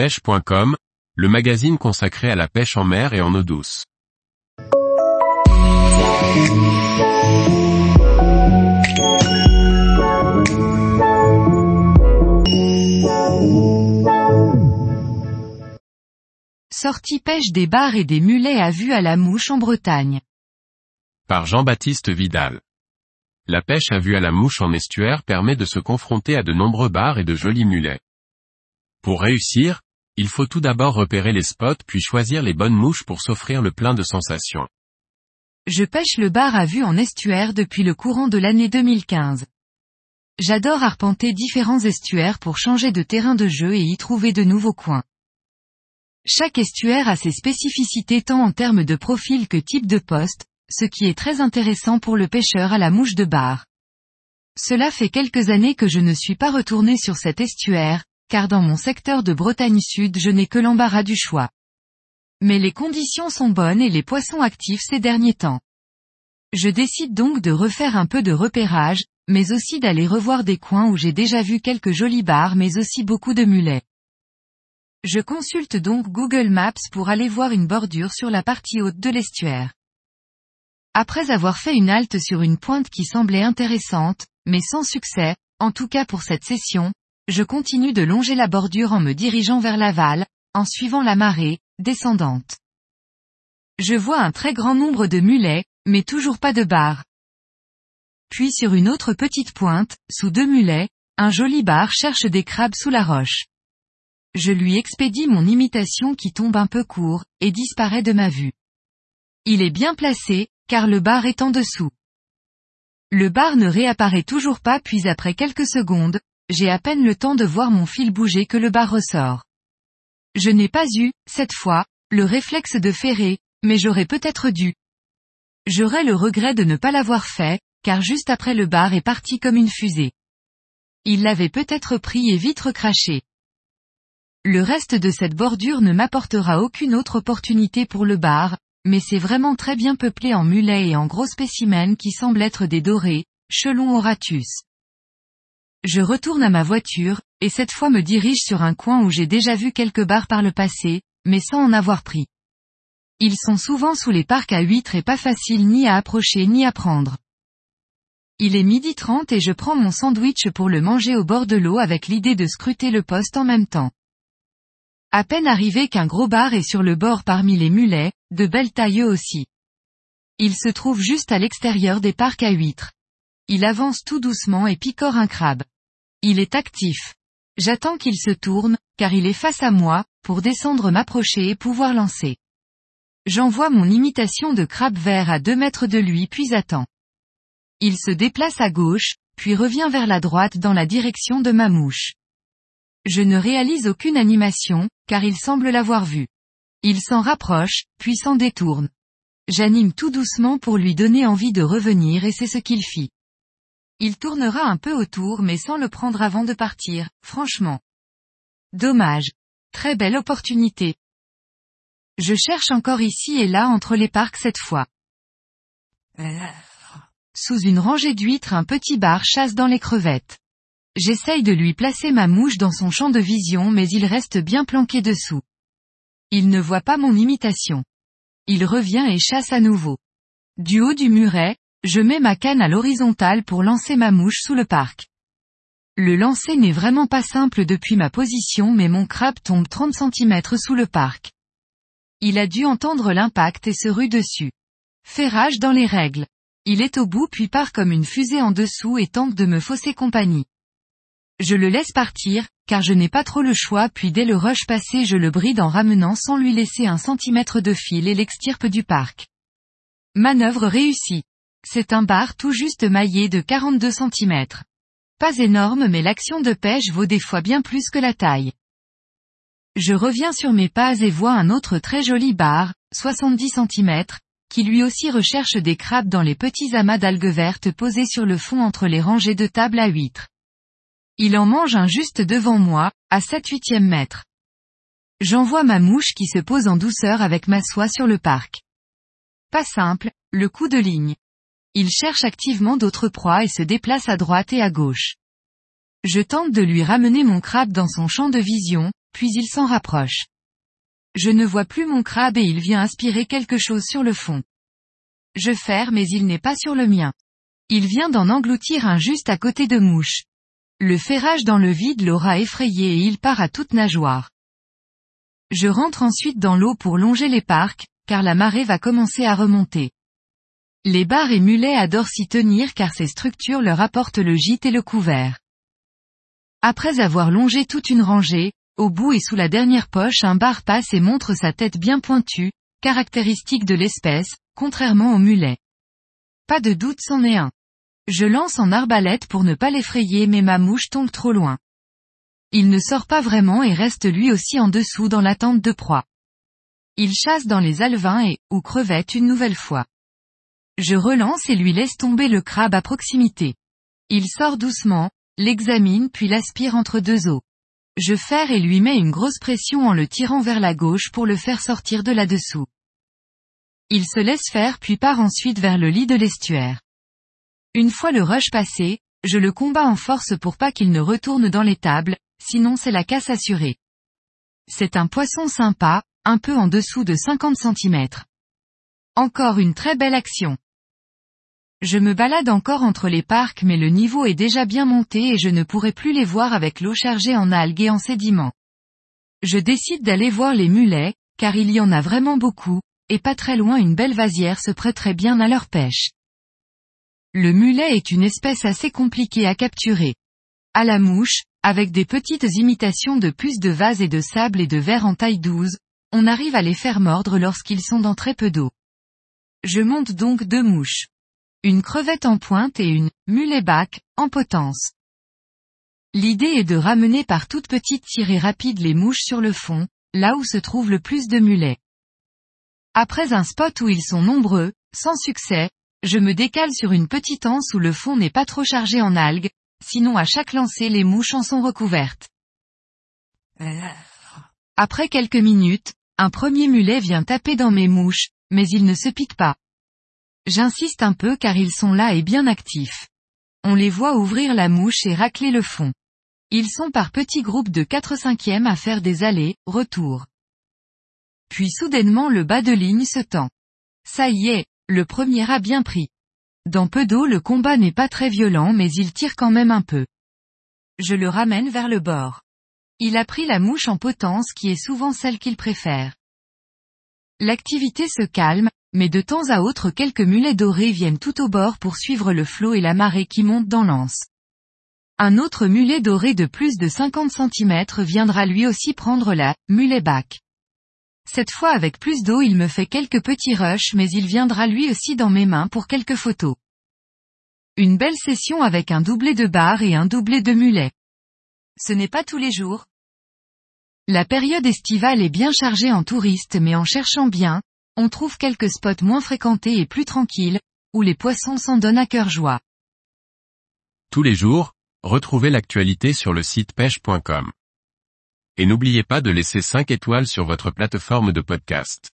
pêche.com, le magazine consacré à la pêche en mer et en eau douce. Sortie pêche des bars et des mulets à vue à la mouche en Bretagne. Par Jean-Baptiste Vidal. La pêche à vue à la mouche en estuaire permet de se confronter à de nombreux bars et de jolis mulets. Pour réussir, il faut tout d'abord repérer les spots puis choisir les bonnes mouches pour s'offrir le plein de sensations. Je pêche le bar à vue en estuaire depuis le courant de l'année 2015. J'adore arpenter différents estuaires pour changer de terrain de jeu et y trouver de nouveaux coins. Chaque estuaire a ses spécificités tant en termes de profil que type de poste, ce qui est très intéressant pour le pêcheur à la mouche de bar. Cela fait quelques années que je ne suis pas retourné sur cet estuaire, car dans mon secteur de Bretagne Sud je n'ai que l'embarras du choix. Mais les conditions sont bonnes et les poissons actifs ces derniers temps. Je décide donc de refaire un peu de repérage, mais aussi d'aller revoir des coins où j'ai déjà vu quelques jolis bars mais aussi beaucoup de mulets. Je consulte donc Google Maps pour aller voir une bordure sur la partie haute de l'estuaire. Après avoir fait une halte sur une pointe qui semblait intéressante, mais sans succès, en tout cas pour cette session, je continue de longer la bordure en me dirigeant vers l'aval, en suivant la marée, descendante. Je vois un très grand nombre de mulets, mais toujours pas de bar. Puis sur une autre petite pointe, sous deux mulets, un joli bar cherche des crabes sous la roche. Je lui expédie mon imitation qui tombe un peu court, et disparaît de ma vue. Il est bien placé, car le bar est en dessous. Le bar ne réapparaît toujours pas puis après quelques secondes, j'ai à peine le temps de voir mon fil bouger que le bar ressort. Je n'ai pas eu, cette fois, le réflexe de ferrer, mais j'aurais peut-être dû. J'aurais le regret de ne pas l'avoir fait, car juste après le bar est parti comme une fusée. Il l'avait peut-être pris et vite recraché. Le reste de cette bordure ne m'apportera aucune autre opportunité pour le bar, mais c'est vraiment très bien peuplé en mulets et en gros spécimens qui semblent être des dorés, chelons oratus. Je retourne à ma voiture, et cette fois me dirige sur un coin où j'ai déjà vu quelques bars par le passé, mais sans en avoir pris. Ils sont souvent sous les parcs à huîtres et pas faciles ni à approcher ni à prendre. Il est midi trente et je prends mon sandwich pour le manger au bord de l'eau avec l'idée de scruter le poste en même temps. À peine arrivé qu'un gros bar est sur le bord parmi les mulets, de belles tailles aussi. Il se trouve juste à l'extérieur des parcs à huîtres. Il avance tout doucement et picore un crabe. Il est actif. J'attends qu'il se tourne, car il est face à moi, pour descendre m'approcher et pouvoir lancer. J'envoie mon imitation de crabe vert à deux mètres de lui puis attends. Il se déplace à gauche, puis revient vers la droite dans la direction de ma mouche. Je ne réalise aucune animation, car il semble l'avoir vu. Il s'en rapproche, puis s'en détourne. J'anime tout doucement pour lui donner envie de revenir et c'est ce qu'il fit. Il tournera un peu autour mais sans le prendre avant de partir, franchement. Dommage. Très belle opportunité. Je cherche encore ici et là entre les parcs cette fois. Sous une rangée d'huîtres un petit bar chasse dans les crevettes. J'essaye de lui placer ma mouche dans son champ de vision mais il reste bien planqué dessous. Il ne voit pas mon imitation. Il revient et chasse à nouveau. Du haut du muret, je mets ma canne à l'horizontale pour lancer ma mouche sous le parc. Le lancer n'est vraiment pas simple depuis ma position mais mon crabe tombe 30 cm sous le parc. Il a dû entendre l'impact et se rue dessus. Ferrage dans les règles. Il est au bout puis part comme une fusée en dessous et tente de me fausser compagnie. Je le laisse partir, car je n'ai pas trop le choix puis dès le rush passé je le bride en ramenant sans lui laisser un centimètre de fil et l'extirpe du parc. Manœuvre réussie. C'est un bar tout juste maillé de 42 cm. Pas énorme mais l'action de pêche vaut des fois bien plus que la taille. Je reviens sur mes pas et vois un autre très joli bar, 70 cm, qui lui aussi recherche des crabes dans les petits amas d'algues vertes posés sur le fond entre les rangées de tables à huîtres. Il en mange un juste devant moi, à 7 huitième mètre. J'envoie ma mouche qui se pose en douceur avec ma soie sur le parc. Pas simple, le coup de ligne. Il cherche activement d'autres proies et se déplace à droite et à gauche. Je tente de lui ramener mon crabe dans son champ de vision, puis il s'en rapproche. Je ne vois plus mon crabe et il vient aspirer quelque chose sur le fond. Je ferme mais il n'est pas sur le mien. Il vient d'en engloutir un juste à côté de mouche. Le ferrage dans le vide l'aura effrayé et il part à toute nageoire. Je rentre ensuite dans l'eau pour longer les parcs, car la marée va commencer à remonter. Les bars et mulets adorent s'y tenir car ces structures leur apportent le gîte et le couvert. Après avoir longé toute une rangée, au bout et sous la dernière poche un bar passe et montre sa tête bien pointue, caractéristique de l'espèce, contrairement au mulet. Pas de doute c'en est un. Je lance en arbalète pour ne pas l'effrayer mais ma mouche tombe trop loin. Il ne sort pas vraiment et reste lui aussi en dessous dans l'attente de proie. Il chasse dans les alevins et, ou crevettes une nouvelle fois. Je relance et lui laisse tomber le crabe à proximité. Il sort doucement, l'examine puis l'aspire entre deux os. Je ferre et lui mets une grosse pression en le tirant vers la gauche pour le faire sortir de là-dessous. Il se laisse faire puis part ensuite vers le lit de l'estuaire. Une fois le rush passé, je le combats en force pour pas qu'il ne retourne dans les tables, sinon c'est la casse assurée. C'est un poisson sympa, un peu en dessous de 50 cm. Encore une très belle action. Je me balade encore entre les parcs mais le niveau est déjà bien monté et je ne pourrai plus les voir avec l'eau chargée en algues et en sédiments. Je décide d'aller voir les mulets, car il y en a vraiment beaucoup, et pas très loin une belle vasière se prêterait bien à leur pêche. Le mulet est une espèce assez compliquée à capturer. À la mouche, avec des petites imitations de puces de vase et de sable et de verre en taille 12, on arrive à les faire mordre lorsqu'ils sont dans très peu d'eau. Je monte donc deux mouches une crevette en pointe et une mulet bac en potence. L'idée est de ramener par toutes petites tirées rapides les mouches sur le fond, là où se trouve le plus de mulets. Après un spot où ils sont nombreux, sans succès, je me décale sur une petite anse où le fond n'est pas trop chargé en algues, sinon à chaque lancer les mouches en sont recouvertes. Après quelques minutes, un premier mulet vient taper dans mes mouches, mais il ne se pique pas. J'insiste un peu car ils sont là et bien actifs. On les voit ouvrir la mouche et racler le fond. Ils sont par petits groupes de 4 cinquièmes à faire des allées, retours. Puis soudainement le bas de ligne se tend. Ça y est, le premier a bien pris. Dans peu d'eau le combat n'est pas très violent mais il tire quand même un peu. Je le ramène vers le bord. Il a pris la mouche en potence qui est souvent celle qu'il préfère. L'activité se calme, mais de temps à autre quelques mulets dorés viennent tout au bord pour suivre le flot et la marée qui monte dans l'anse. Un autre mulet doré de plus de 50 cm viendra lui aussi prendre la mulet bac. Cette fois avec plus d'eau il me fait quelques petits rushs mais il viendra lui aussi dans mes mains pour quelques photos. Une belle session avec un doublé de bar et un doublé de mulet. Ce n'est pas tous les jours. La période estivale est bien chargée en touristes mais en cherchant bien, on trouve quelques spots moins fréquentés et plus tranquilles, où les poissons s'en donnent à cœur joie. Tous les jours, retrouvez l'actualité sur le site pêche.com. Et n'oubliez pas de laisser 5 étoiles sur votre plateforme de podcast.